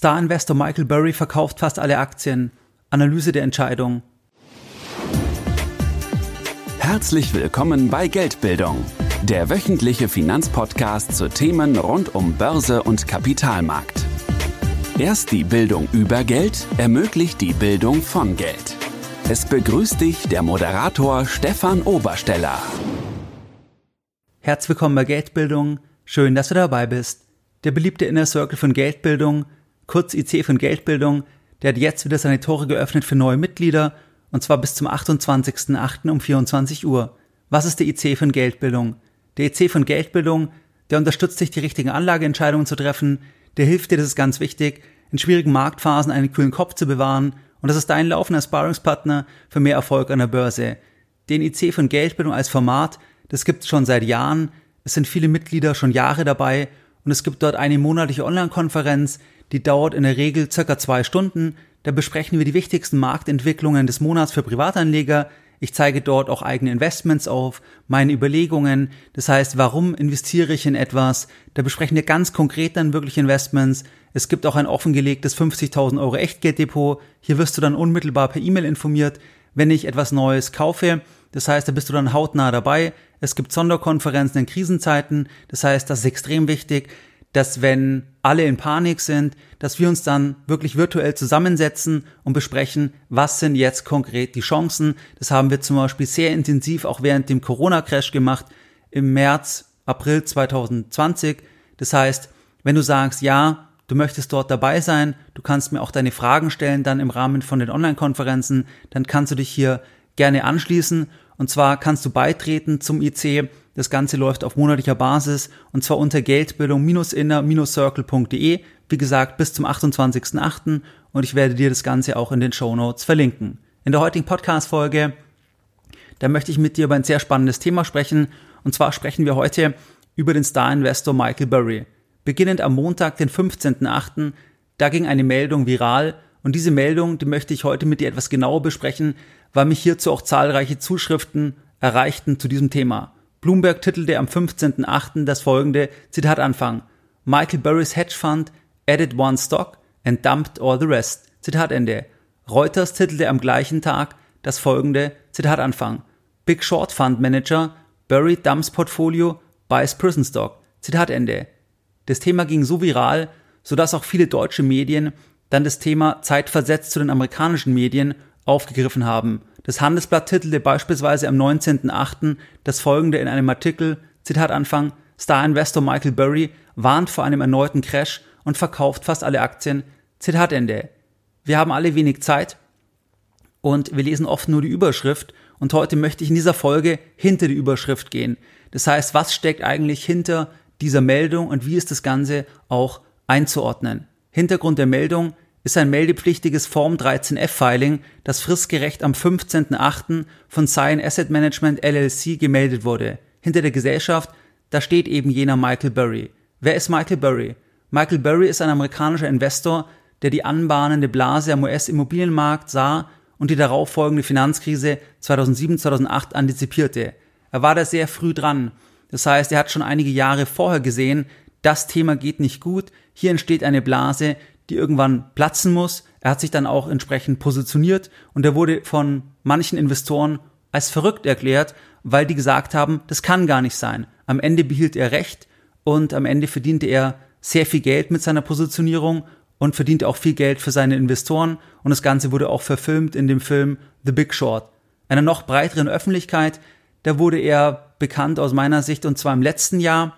Star-Investor Michael Burry verkauft fast alle Aktien. Analyse der Entscheidung. Herzlich willkommen bei Geldbildung, der wöchentliche Finanzpodcast zu Themen rund um Börse und Kapitalmarkt. Erst die Bildung über Geld ermöglicht die Bildung von Geld. Es begrüßt dich der Moderator Stefan Obersteller. Herzlich willkommen bei Geldbildung. Schön, dass du dabei bist. Der beliebte Inner Circle von Geldbildung kurz IC von Geldbildung, der hat jetzt wieder seine Tore geöffnet für neue Mitglieder und zwar bis zum 28.08. um 24 Uhr. Was ist der IC von Geldbildung? Der IC von Geldbildung, der unterstützt dich, die richtigen Anlageentscheidungen zu treffen, der hilft dir, das ist ganz wichtig, in schwierigen Marktphasen einen kühlen Kopf zu bewahren und das ist dein laufender Sparringspartner für mehr Erfolg an der Börse. Den IC von Geldbildung als Format, das gibt es schon seit Jahren, es sind viele Mitglieder schon Jahre dabei und es gibt dort eine monatliche Online-Konferenz, die dauert in der Regel circa zwei Stunden. Da besprechen wir die wichtigsten Marktentwicklungen des Monats für Privatanleger. Ich zeige dort auch eigene Investments auf, meine Überlegungen. Das heißt, warum investiere ich in etwas? Da besprechen wir ganz konkret dann wirklich Investments. Es gibt auch ein offengelegtes 50.000 Euro Echtgelddepot. Hier wirst du dann unmittelbar per E-Mail informiert, wenn ich etwas Neues kaufe. Das heißt, da bist du dann hautnah dabei. Es gibt Sonderkonferenzen in Krisenzeiten. Das heißt, das ist extrem wichtig dass wenn alle in Panik sind, dass wir uns dann wirklich virtuell zusammensetzen und besprechen, was sind jetzt konkret die Chancen. Das haben wir zum Beispiel sehr intensiv auch während dem Corona-Crash gemacht im März, April 2020. Das heißt, wenn du sagst, ja, du möchtest dort dabei sein, du kannst mir auch deine Fragen stellen dann im Rahmen von den Online-Konferenzen, dann kannst du dich hier gerne anschließen. Und zwar kannst du beitreten zum IC das Ganze läuft auf monatlicher Basis und zwar unter geldbildung-inner-circle.de. Wie gesagt, bis zum 28.08. und ich werde dir das Ganze auch in den Show Notes verlinken. In der heutigen Podcast-Folge, da möchte ich mit dir über ein sehr spannendes Thema sprechen. Und zwar sprechen wir heute über den Star-Investor Michael Burry. Beginnend am Montag, den 15.08., da ging eine Meldung viral und diese Meldung, die möchte ich heute mit dir etwas genauer besprechen, weil mich hierzu auch zahlreiche Zuschriften erreichten zu diesem Thema. Bloomberg titelte am 15.08. das folgende Zitat Anfang. Michael Burry's Hedge Fund added one stock and dumped all the rest. Zitat Ende. Reuters titelte am gleichen Tag das folgende Zitat Anfang. Big Short Fund Manager Burry dumps Portfolio buys Prison Stock. Zitat Ende. Das Thema ging so viral, sodass auch viele deutsche Medien dann das Thema zeitversetzt zu den amerikanischen Medien aufgegriffen haben. Das Handelsblatt titelte beispielsweise am 19.08. das folgende in einem Artikel, Zitat Anfang, Star-Investor Michael Burry warnt vor einem erneuten Crash und verkauft fast alle Aktien. Zitat Ende. Wir haben alle wenig Zeit und wir lesen oft nur die Überschrift und heute möchte ich in dieser Folge hinter die Überschrift gehen. Das heißt, was steckt eigentlich hinter dieser Meldung und wie ist das Ganze auch einzuordnen? Hintergrund der Meldung, ist ein meldepflichtiges Form 13F-Filing, das fristgerecht am 15.08. von Cyan Asset Management LLC gemeldet wurde. Hinter der Gesellschaft, da steht eben jener Michael Burry. Wer ist Michael Burry? Michael Burry ist ein amerikanischer Investor, der die anbahnende Blase am US-Immobilienmarkt sah und die darauffolgende Finanzkrise 2007-2008 antizipierte. Er war da sehr früh dran. Das heißt, er hat schon einige Jahre vorher gesehen, das Thema geht nicht gut, hier entsteht eine Blase, die irgendwann platzen muss. Er hat sich dann auch entsprechend positioniert und er wurde von manchen Investoren als verrückt erklärt, weil die gesagt haben, das kann gar nicht sein. Am Ende behielt er recht und am Ende verdiente er sehr viel Geld mit seiner Positionierung und verdiente auch viel Geld für seine Investoren und das Ganze wurde auch verfilmt in dem Film The Big Short. Einer noch breiteren Öffentlichkeit, da wurde er bekannt aus meiner Sicht und zwar im letzten Jahr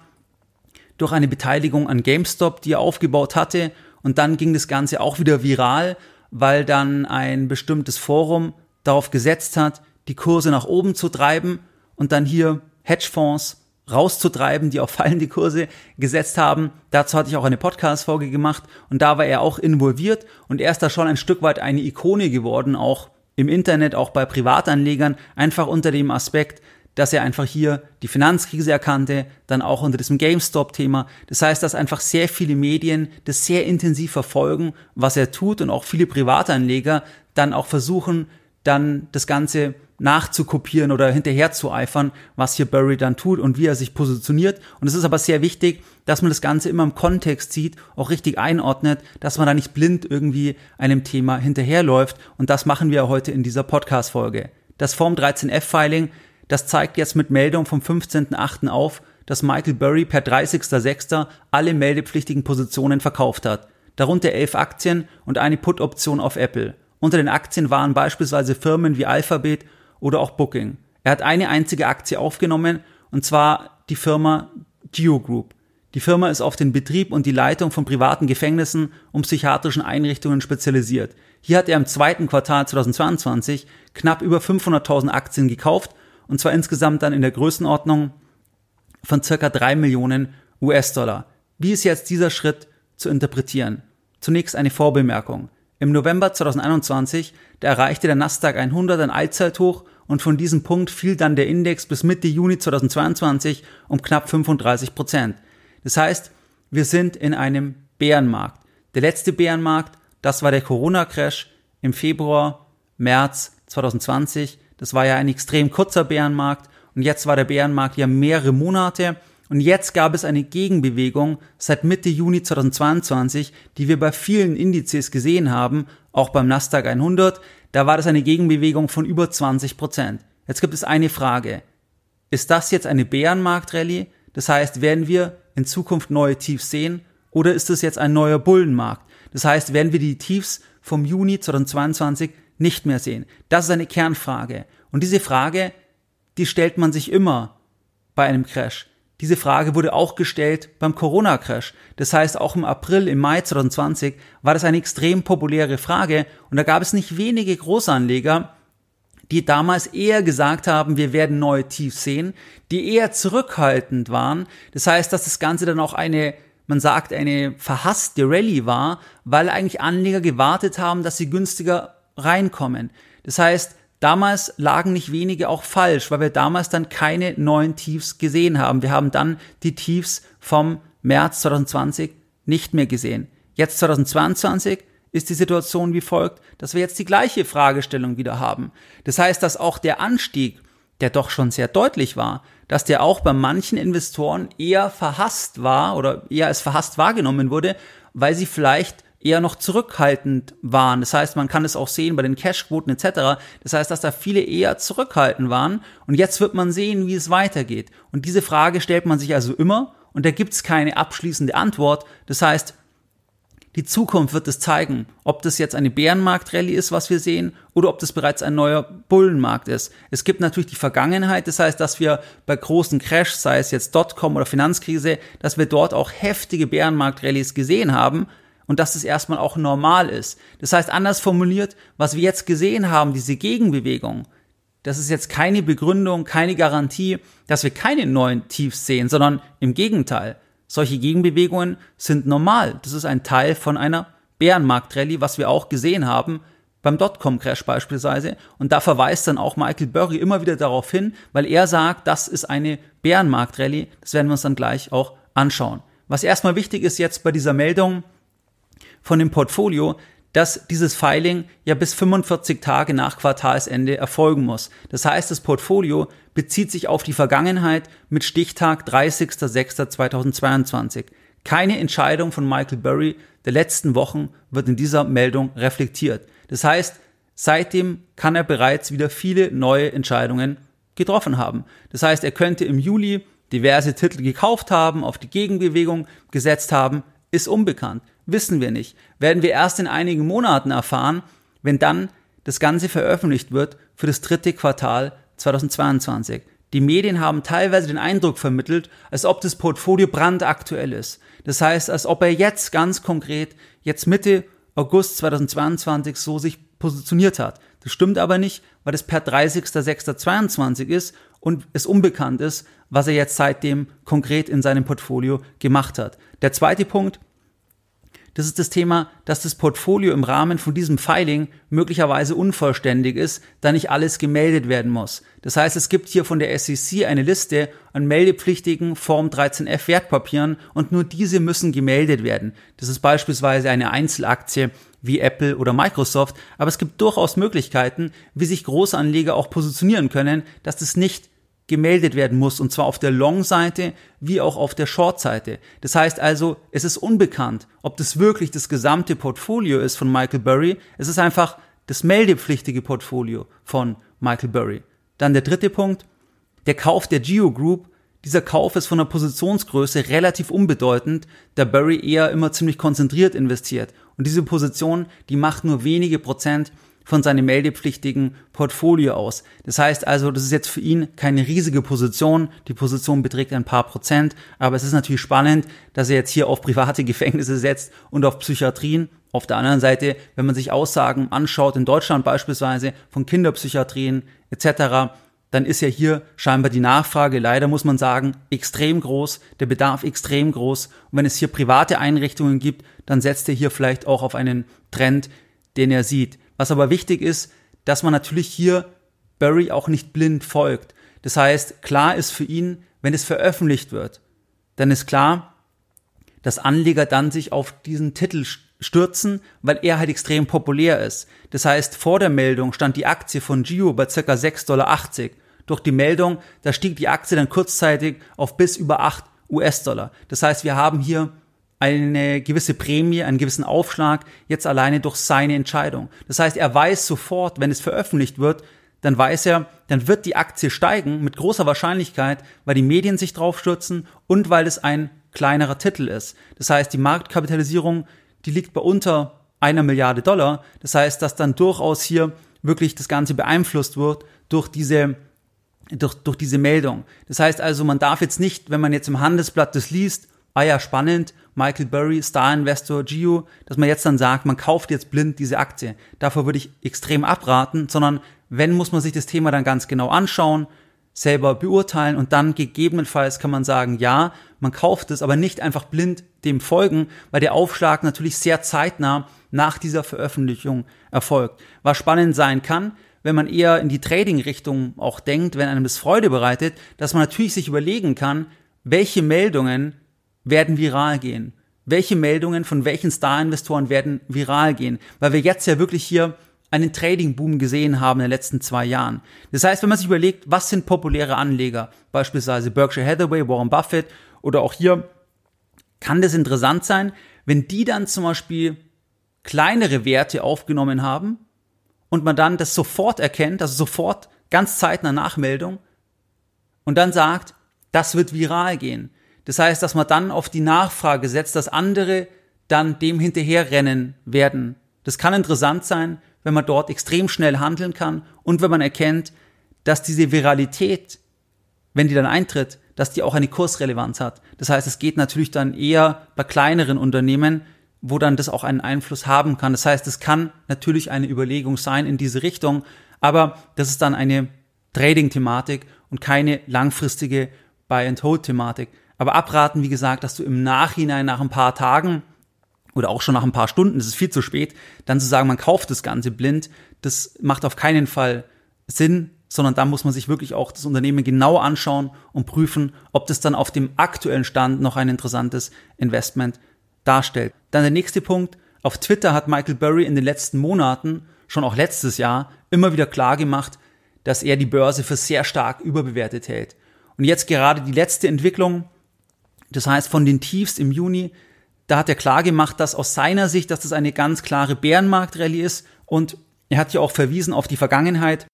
durch eine Beteiligung an GameStop, die er aufgebaut hatte und dann ging das Ganze auch wieder viral, weil dann ein bestimmtes Forum darauf gesetzt hat, die Kurse nach oben zu treiben und dann hier Hedgefonds rauszutreiben, die auf fallende Kurse gesetzt haben. Dazu hatte ich auch eine Podcast-Folge gemacht und da war er auch involviert und er ist da schon ein Stück weit eine Ikone geworden, auch im Internet, auch bei Privatanlegern, einfach unter dem Aspekt, dass er einfach hier die Finanzkrise erkannte, dann auch unter diesem GameStop-Thema. Das heißt, dass einfach sehr viele Medien das sehr intensiv verfolgen, was er tut und auch viele Privatanleger dann auch versuchen, dann das Ganze nachzukopieren oder hinterher zu eifern, was hier Burry dann tut und wie er sich positioniert. Und es ist aber sehr wichtig, dass man das Ganze immer im Kontext sieht, auch richtig einordnet, dass man da nicht blind irgendwie einem Thema hinterherläuft. Und das machen wir heute in dieser Podcast-Folge. Das Form 13F-Filing, das zeigt jetzt mit Meldung vom 15.8. auf, dass Michael Burry per 30.06. alle meldepflichtigen Positionen verkauft hat. Darunter elf Aktien und eine Put-Option auf Apple. Unter den Aktien waren beispielsweise Firmen wie Alphabet oder auch Booking. Er hat eine einzige Aktie aufgenommen, und zwar die Firma Geo Group. Die Firma ist auf den Betrieb und die Leitung von privaten Gefängnissen und psychiatrischen Einrichtungen spezialisiert. Hier hat er im zweiten Quartal 2022 knapp über 500.000 Aktien gekauft, und zwar insgesamt dann in der Größenordnung von circa drei Millionen US-Dollar. Wie ist jetzt dieser Schritt zu interpretieren? Zunächst eine Vorbemerkung. Im November 2021, da erreichte der Nasdaq 100 ein Allzeithoch und von diesem Punkt fiel dann der Index bis Mitte Juni 2022 um knapp 35 Prozent. Das heißt, wir sind in einem Bärenmarkt. Der letzte Bärenmarkt, das war der Corona-Crash im Februar, März 2020. Das war ja ein extrem kurzer Bärenmarkt und jetzt war der Bärenmarkt ja mehrere Monate und jetzt gab es eine Gegenbewegung seit Mitte Juni 2022, die wir bei vielen Indizes gesehen haben, auch beim Nasdaq 100. Da war das eine Gegenbewegung von über 20 Prozent. Jetzt gibt es eine Frage. Ist das jetzt eine Bärenmarktrallye? Das heißt, werden wir in Zukunft neue Tiefs sehen? Oder ist es jetzt ein neuer Bullenmarkt? Das heißt, werden wir die Tiefs vom Juni 2022 nicht mehr sehen? Das ist eine Kernfrage. Und diese Frage, die stellt man sich immer bei einem Crash. Diese Frage wurde auch gestellt beim Corona-Crash. Das heißt, auch im April, im Mai 2020 war das eine extrem populäre Frage und da gab es nicht wenige Großanleger, die damals eher gesagt haben, wir werden neue Tiefs sehen, die eher zurückhaltend waren. Das heißt, dass das Ganze dann auch eine, man sagt, eine verhasste Rallye war, weil eigentlich Anleger gewartet haben, dass sie günstiger reinkommen. Das heißt, Damals lagen nicht wenige auch falsch, weil wir damals dann keine neuen Tiefs gesehen haben. Wir haben dann die Tiefs vom März 2020 nicht mehr gesehen. Jetzt 2022 ist die Situation wie folgt, dass wir jetzt die gleiche Fragestellung wieder haben. Das heißt, dass auch der Anstieg, der doch schon sehr deutlich war, dass der auch bei manchen Investoren eher verhasst war oder eher als verhasst wahrgenommen wurde, weil sie vielleicht eher noch zurückhaltend waren. Das heißt, man kann es auch sehen bei den Cashquoten etc. Das heißt, dass da viele eher zurückhaltend waren und jetzt wird man sehen, wie es weitergeht. Und diese Frage stellt man sich also immer und da gibt es keine abschließende Antwort. Das heißt, die Zukunft wird es zeigen, ob das jetzt eine Bärenmarktrallye ist, was wir sehen, oder ob das bereits ein neuer Bullenmarkt ist. Es gibt natürlich die Vergangenheit, das heißt, dass wir bei großen Crashs, sei es jetzt Dotcom oder Finanzkrise, dass wir dort auch heftige Bärenmarktrallyes gesehen haben und dass es erstmal auch normal ist. Das heißt, anders formuliert, was wir jetzt gesehen haben, diese Gegenbewegung, das ist jetzt keine Begründung, keine Garantie, dass wir keine neuen Tiefs sehen, sondern im Gegenteil. Solche Gegenbewegungen sind normal. Das ist ein Teil von einer Bärenmarktrallye, was wir auch gesehen haben beim Dotcom-Crash beispielsweise. Und da verweist dann auch Michael Burry immer wieder darauf hin, weil er sagt, das ist eine Bärenmarktrallye. Das werden wir uns dann gleich auch anschauen. Was erstmal wichtig ist jetzt bei dieser Meldung, von dem Portfolio, dass dieses Filing ja bis 45 Tage nach Quartalsende erfolgen muss. Das heißt, das Portfolio bezieht sich auf die Vergangenheit mit Stichtag 30.06.2022. Keine Entscheidung von Michael Burry der letzten Wochen wird in dieser Meldung reflektiert. Das heißt, seitdem kann er bereits wieder viele neue Entscheidungen getroffen haben. Das heißt, er könnte im Juli diverse Titel gekauft haben, auf die Gegenbewegung gesetzt haben, ist unbekannt. Wissen wir nicht. Werden wir erst in einigen Monaten erfahren, wenn dann das Ganze veröffentlicht wird für das dritte Quartal 2022. Die Medien haben teilweise den Eindruck vermittelt, als ob das Portfolio brandaktuell ist. Das heißt, als ob er jetzt ganz konkret, jetzt Mitte August 2022 so sich positioniert hat. Das stimmt aber nicht, weil es per 30.06.22 ist und es unbekannt ist, was er jetzt seitdem konkret in seinem Portfolio gemacht hat. Der zweite Punkt, Das ist das Thema, dass das Portfolio im Rahmen von diesem Filing möglicherweise unvollständig ist, da nicht alles gemeldet werden muss. Das heißt, es gibt hier von der SEC eine Liste an meldepflichtigen Form 13f Wertpapieren und nur diese müssen gemeldet werden. Das ist beispielsweise eine Einzelaktie wie Apple oder Microsoft, aber es gibt durchaus Möglichkeiten, wie sich Großanleger auch positionieren können, dass das nicht gemeldet werden muss, und zwar auf der Long-Seite wie auch auf der Short-Seite. Das heißt also, es ist unbekannt, ob das wirklich das gesamte Portfolio ist von Michael Burry. Es ist einfach das meldepflichtige Portfolio von Michael Burry. Dann der dritte Punkt, der Kauf der Geo Group. Dieser Kauf ist von der Positionsgröße relativ unbedeutend, da Burry eher immer ziemlich konzentriert investiert. Und diese Position, die macht nur wenige Prozent von seinem meldepflichtigen Portfolio aus. Das heißt also, das ist jetzt für ihn keine riesige Position. Die Position beträgt ein paar Prozent, aber es ist natürlich spannend, dass er jetzt hier auf private Gefängnisse setzt und auf Psychiatrien. Auf der anderen Seite, wenn man sich Aussagen anschaut, in Deutschland beispielsweise von Kinderpsychiatrien etc., dann ist ja hier scheinbar die Nachfrage, leider muss man sagen, extrem groß, der Bedarf extrem groß. Und wenn es hier private Einrichtungen gibt, dann setzt er hier vielleicht auch auf einen Trend, den er sieht. Was aber wichtig ist, dass man natürlich hier Barry auch nicht blind folgt. Das heißt, klar ist für ihn, wenn es veröffentlicht wird, dann ist klar, dass Anleger dann sich auf diesen Titel stürzen, weil er halt extrem populär ist. Das heißt, vor der Meldung stand die Aktie von Gio bei ca. 6,80 Dollar. Durch die Meldung, da stieg die Aktie dann kurzzeitig auf bis über 8 US-Dollar. Das heißt, wir haben hier eine gewisse Prämie, einen gewissen Aufschlag, jetzt alleine durch seine Entscheidung. Das heißt, er weiß sofort, wenn es veröffentlicht wird, dann weiß er, dann wird die Aktie steigen mit großer Wahrscheinlichkeit, weil die Medien sich drauf stürzen und weil es ein kleinerer Titel ist. Das heißt, die Marktkapitalisierung, die liegt bei unter einer Milliarde Dollar. Das heißt, dass dann durchaus hier wirklich das Ganze beeinflusst wird durch diese durch, durch diese Meldung. Das heißt also, man darf jetzt nicht, wenn man jetzt im Handelsblatt das liest, ah ja, spannend, Michael Burry, Star-Investor, Gio, dass man jetzt dann sagt, man kauft jetzt blind diese Aktie. Davor würde ich extrem abraten, sondern wenn, muss man sich das Thema dann ganz genau anschauen, selber beurteilen und dann gegebenenfalls kann man sagen, ja, man kauft es, aber nicht einfach blind dem folgen, weil der Aufschlag natürlich sehr zeitnah nach dieser Veröffentlichung erfolgt. Was spannend sein kann, wenn man eher in die Trading-Richtung auch denkt, wenn einem das Freude bereitet, dass man natürlich sich überlegen kann, welche Meldungen werden viral gehen? Welche Meldungen von welchen Star-Investoren werden viral gehen? Weil wir jetzt ja wirklich hier einen Trading-Boom gesehen haben in den letzten zwei Jahren. Das heißt, wenn man sich überlegt, was sind populäre Anleger, beispielsweise Berkshire Hathaway, Warren Buffett oder auch hier, kann das interessant sein, wenn die dann zum Beispiel kleinere Werte aufgenommen haben und man dann das sofort erkennt, also sofort ganz zeitnah Nachmeldung und dann sagt, das wird viral gehen. Das heißt, dass man dann auf die Nachfrage setzt, dass andere dann dem hinterherrennen werden. Das kann interessant sein, wenn man dort extrem schnell handeln kann und wenn man erkennt, dass diese Viralität, wenn die dann eintritt, dass die auch eine Kursrelevanz hat. Das heißt, es geht natürlich dann eher bei kleineren Unternehmen, wo dann das auch einen Einfluss haben kann. Das heißt, es kann natürlich eine Überlegung sein in diese Richtung, aber das ist dann eine Trading-Thematik und keine langfristige Buy-and-Hold-Thematik. Aber abraten, wie gesagt, dass du im Nachhinein nach ein paar Tagen oder auch schon nach ein paar Stunden, das ist viel zu spät, dann zu sagen, man kauft das Ganze blind, das macht auf keinen Fall Sinn, sondern da muss man sich wirklich auch das Unternehmen genau anschauen und prüfen, ob das dann auf dem aktuellen Stand noch ein interessantes Investment darstellt. Dann der nächste Punkt. Auf Twitter hat Michael Burry in den letzten Monaten, schon auch letztes Jahr, immer wieder klar gemacht, dass er die Börse für sehr stark überbewertet hält. Und jetzt gerade die letzte Entwicklung, das heißt, von den Tiefs im Juni, da hat er klar gemacht, dass aus seiner Sicht, dass das eine ganz klare Bärenmarktrallye ist und er hat ja auch verwiesen auf die Vergangenheit.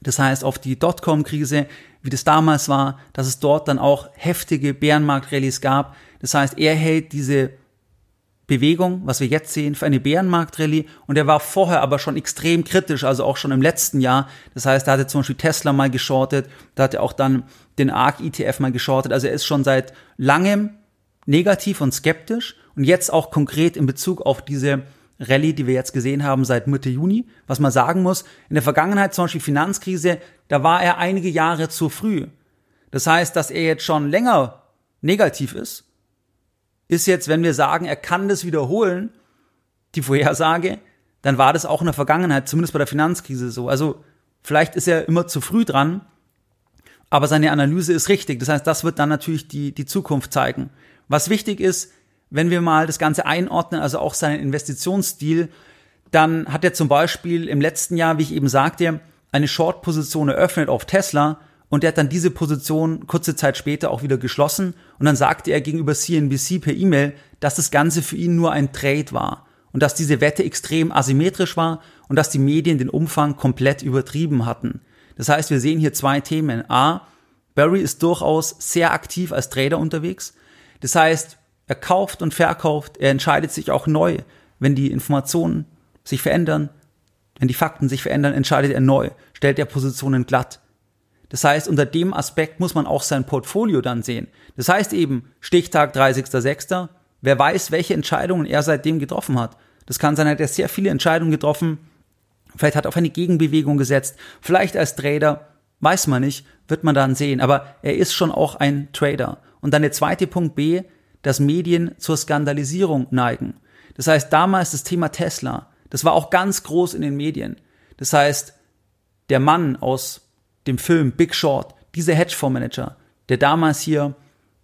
Das heißt, auf die Dotcom-Krise, wie das damals war, dass es dort dann auch heftige Bärenmarktrallyes gab. Das heißt, er hält diese Bewegung, was wir jetzt sehen, für eine Bärenmarktrallye. Und er war vorher aber schon extrem kritisch, also auch schon im letzten Jahr. Das heißt, da hat er zum Beispiel Tesla mal geschortet, da hat er auch dann den ARK ETF mal geschortet. Also er ist schon seit langem negativ und skeptisch und jetzt auch konkret in Bezug auf diese Rallye, die wir jetzt gesehen haben seit Mitte Juni. Was man sagen muss, in der Vergangenheit, zum Beispiel Finanzkrise, da war er einige Jahre zu früh. Das heißt, dass er jetzt schon länger negativ ist ist jetzt, wenn wir sagen, er kann das wiederholen, die Vorhersage, dann war das auch in der Vergangenheit, zumindest bei der Finanzkrise so. Also vielleicht ist er immer zu früh dran, aber seine Analyse ist richtig. Das heißt, das wird dann natürlich die, die Zukunft zeigen. Was wichtig ist, wenn wir mal das Ganze einordnen, also auch seinen Investitionsstil, dann hat er zum Beispiel im letzten Jahr, wie ich eben sagte, eine Short-Position eröffnet auf Tesla und er hat dann diese Position kurze Zeit später auch wieder geschlossen und dann sagte er gegenüber CNBC per E-Mail, dass das Ganze für ihn nur ein Trade war und dass diese Wette extrem asymmetrisch war und dass die Medien den Umfang komplett übertrieben hatten. Das heißt, wir sehen hier zwei Themen. A, Barry ist durchaus sehr aktiv als Trader unterwegs. Das heißt, er kauft und verkauft, er entscheidet sich auch neu, wenn die Informationen sich verändern, wenn die Fakten sich verändern, entscheidet er neu, stellt er Positionen glatt. Das heißt, unter dem Aspekt muss man auch sein Portfolio dann sehen. Das heißt eben, Stichtag 30.06., wer weiß, welche Entscheidungen er seitdem getroffen hat. Das kann sein, er hat sehr viele Entscheidungen getroffen, vielleicht hat er auf eine Gegenbewegung gesetzt, vielleicht als Trader, weiß man nicht, wird man dann sehen. Aber er ist schon auch ein Trader. Und dann der zweite Punkt B, dass Medien zur Skandalisierung neigen. Das heißt, damals das Thema Tesla, das war auch ganz groß in den Medien. Das heißt, der Mann aus dem Film Big Short, dieser Hedgefondsmanager, der damals hier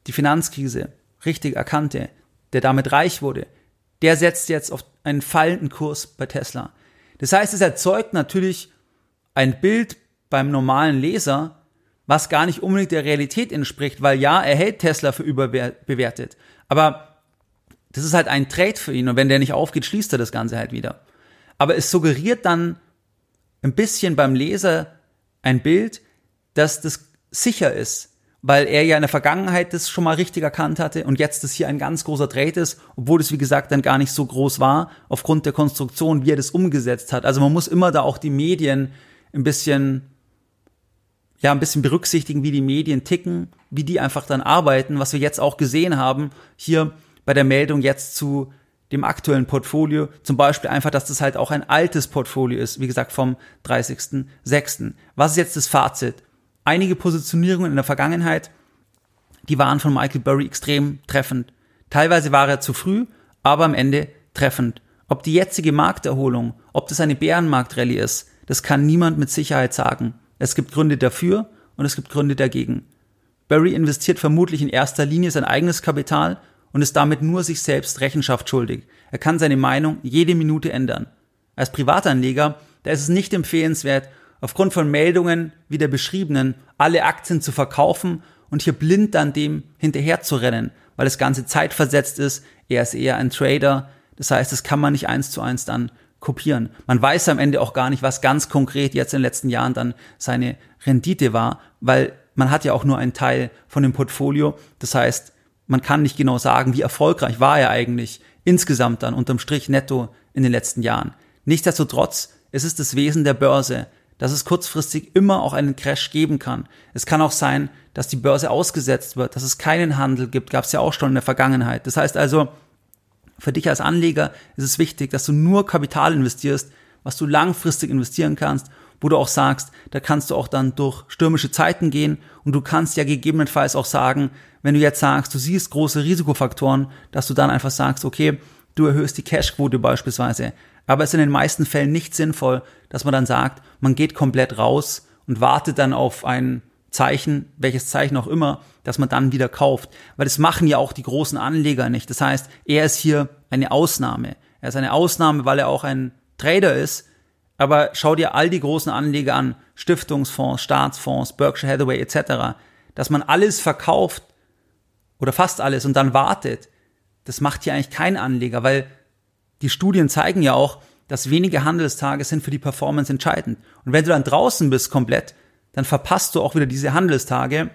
die Finanzkrise richtig erkannte, der damit reich wurde, der setzt jetzt auf einen fallenden Kurs bei Tesla. Das heißt, es erzeugt natürlich ein Bild beim normalen Leser, was gar nicht unbedingt der Realität entspricht, weil ja, er hält Tesla für überbewertet, aber das ist halt ein Trade für ihn und wenn der nicht aufgeht, schließt er das Ganze halt wieder. Aber es suggeriert dann ein bisschen beim Leser, ein Bild, dass das sicher ist, weil er ja in der Vergangenheit das schon mal richtig erkannt hatte und jetzt das hier ein ganz großer Trade ist, obwohl es wie gesagt dann gar nicht so groß war, aufgrund der Konstruktion, wie er das umgesetzt hat. Also man muss immer da auch die Medien ein bisschen, ja, ein bisschen berücksichtigen, wie die Medien ticken, wie die einfach dann arbeiten, was wir jetzt auch gesehen haben, hier bei der Meldung jetzt zu dem aktuellen Portfolio. Zum Beispiel einfach, dass das halt auch ein altes Portfolio ist, wie gesagt, vom 30.06. Was ist jetzt das Fazit? Einige Positionierungen in der Vergangenheit, die waren von Michael Burry extrem treffend. Teilweise war er zu früh, aber am Ende treffend. Ob die jetzige Markterholung, ob das eine Bärenmarktrallye ist, das kann niemand mit Sicherheit sagen. Es gibt Gründe dafür und es gibt Gründe dagegen. Burry investiert vermutlich in erster Linie sein eigenes Kapital und ist damit nur sich selbst Rechenschaft schuldig. Er kann seine Meinung jede Minute ändern. Als Privatanleger, da ist es nicht empfehlenswert, aufgrund von Meldungen wie der beschriebenen alle Aktien zu verkaufen und hier blind dann dem hinterher zu rennen, weil das Ganze zeitversetzt ist. Er ist eher ein Trader. Das heißt, das kann man nicht eins zu eins dann kopieren. Man weiß am Ende auch gar nicht, was ganz konkret jetzt in den letzten Jahren dann seine Rendite war, weil man hat ja auch nur einen Teil von dem Portfolio. Das heißt, man kann nicht genau sagen, wie erfolgreich war er eigentlich insgesamt dann unterm Strich netto in den letzten Jahren. Nichtsdestotrotz, es ist das Wesen der Börse, dass es kurzfristig immer auch einen Crash geben kann. Es kann auch sein, dass die Börse ausgesetzt wird, dass es keinen Handel gibt, gab es ja auch schon in der Vergangenheit. Das heißt also, für dich als Anleger ist es wichtig, dass du nur Kapital investierst, was du langfristig investieren kannst wo du auch sagst, da kannst du auch dann durch stürmische Zeiten gehen und du kannst ja gegebenenfalls auch sagen, wenn du jetzt sagst, du siehst große Risikofaktoren, dass du dann einfach sagst, okay, du erhöhst die Cashquote beispielsweise. Aber es ist in den meisten Fällen nicht sinnvoll, dass man dann sagt, man geht komplett raus und wartet dann auf ein Zeichen, welches Zeichen auch immer, dass man dann wieder kauft. Weil das machen ja auch die großen Anleger nicht. Das heißt, er ist hier eine Ausnahme. Er ist eine Ausnahme, weil er auch ein Trader ist, aber schau dir all die großen Anleger an, Stiftungsfonds, Staatsfonds, Berkshire Hathaway etc., dass man alles verkauft oder fast alles und dann wartet. Das macht hier eigentlich kein Anleger, weil die Studien zeigen ja auch, dass wenige Handelstage sind für die Performance entscheidend. Und wenn du dann draußen bist komplett, dann verpasst du auch wieder diese Handelstage,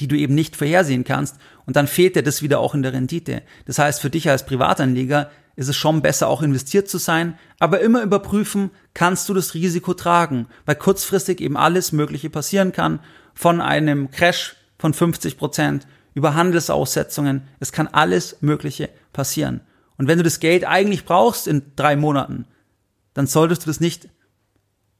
die du eben nicht vorhersehen kannst und dann fehlt dir das wieder auch in der Rendite. Das heißt, für dich als Privatanleger ist es schon besser, auch investiert zu sein, aber immer überprüfen, kannst du das Risiko tragen, weil kurzfristig eben alles Mögliche passieren kann, von einem Crash von 50 Prozent über Handelsaussetzungen, es kann alles Mögliche passieren. Und wenn du das Geld eigentlich brauchst in drei Monaten, dann solltest du das nicht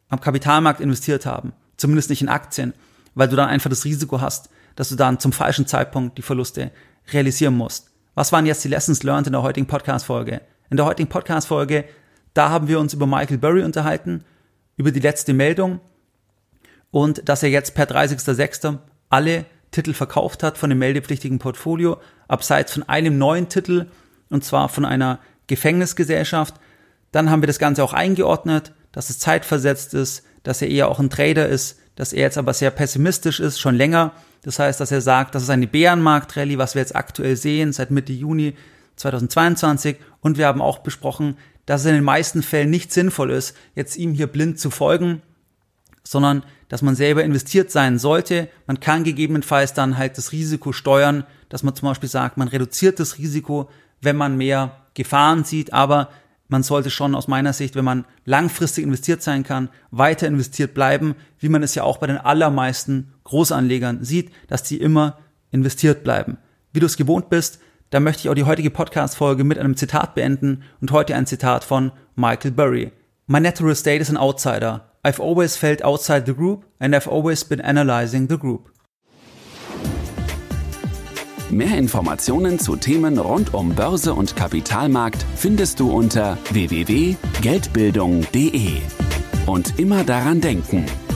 am Kapitalmarkt investiert haben, zumindest nicht in Aktien, weil du dann einfach das Risiko hast, dass du dann zum falschen Zeitpunkt die Verluste realisieren musst. Was waren jetzt die Lessons learned in der heutigen Podcast-Folge? In der heutigen Podcast-Folge, da haben wir uns über Michael Burry unterhalten, über die letzte Meldung und dass er jetzt per 30.06. alle Titel verkauft hat von dem meldepflichtigen Portfolio, abseits von einem neuen Titel, und zwar von einer Gefängnisgesellschaft. Dann haben wir das Ganze auch eingeordnet, dass es zeitversetzt ist, dass er eher auch ein Trader ist, dass er jetzt aber sehr pessimistisch ist, schon länger. Das heißt, dass er sagt, das ist eine Bärenmarkt-Rallye, was wir jetzt aktuell sehen, seit Mitte Juni 2022. Und wir haben auch besprochen, dass es in den meisten Fällen nicht sinnvoll ist, jetzt ihm hier blind zu folgen, sondern dass man selber investiert sein sollte. Man kann gegebenenfalls dann halt das Risiko steuern, dass man zum Beispiel sagt, man reduziert das Risiko, wenn man mehr Gefahren sieht, aber man sollte schon aus meiner Sicht, wenn man langfristig investiert sein kann, weiter investiert bleiben, wie man es ja auch bei den allermeisten Großanlegern sieht, dass die immer investiert bleiben. Wie du es gewohnt bist, da möchte ich auch die heutige Podcast-Folge mit einem Zitat beenden und heute ein Zitat von Michael Burry. My natural state is an outsider. I've always felt outside the group and I've always been analyzing the group. Mehr Informationen zu Themen rund um Börse und Kapitalmarkt findest du unter www.geldbildung.de. Und immer daran denken,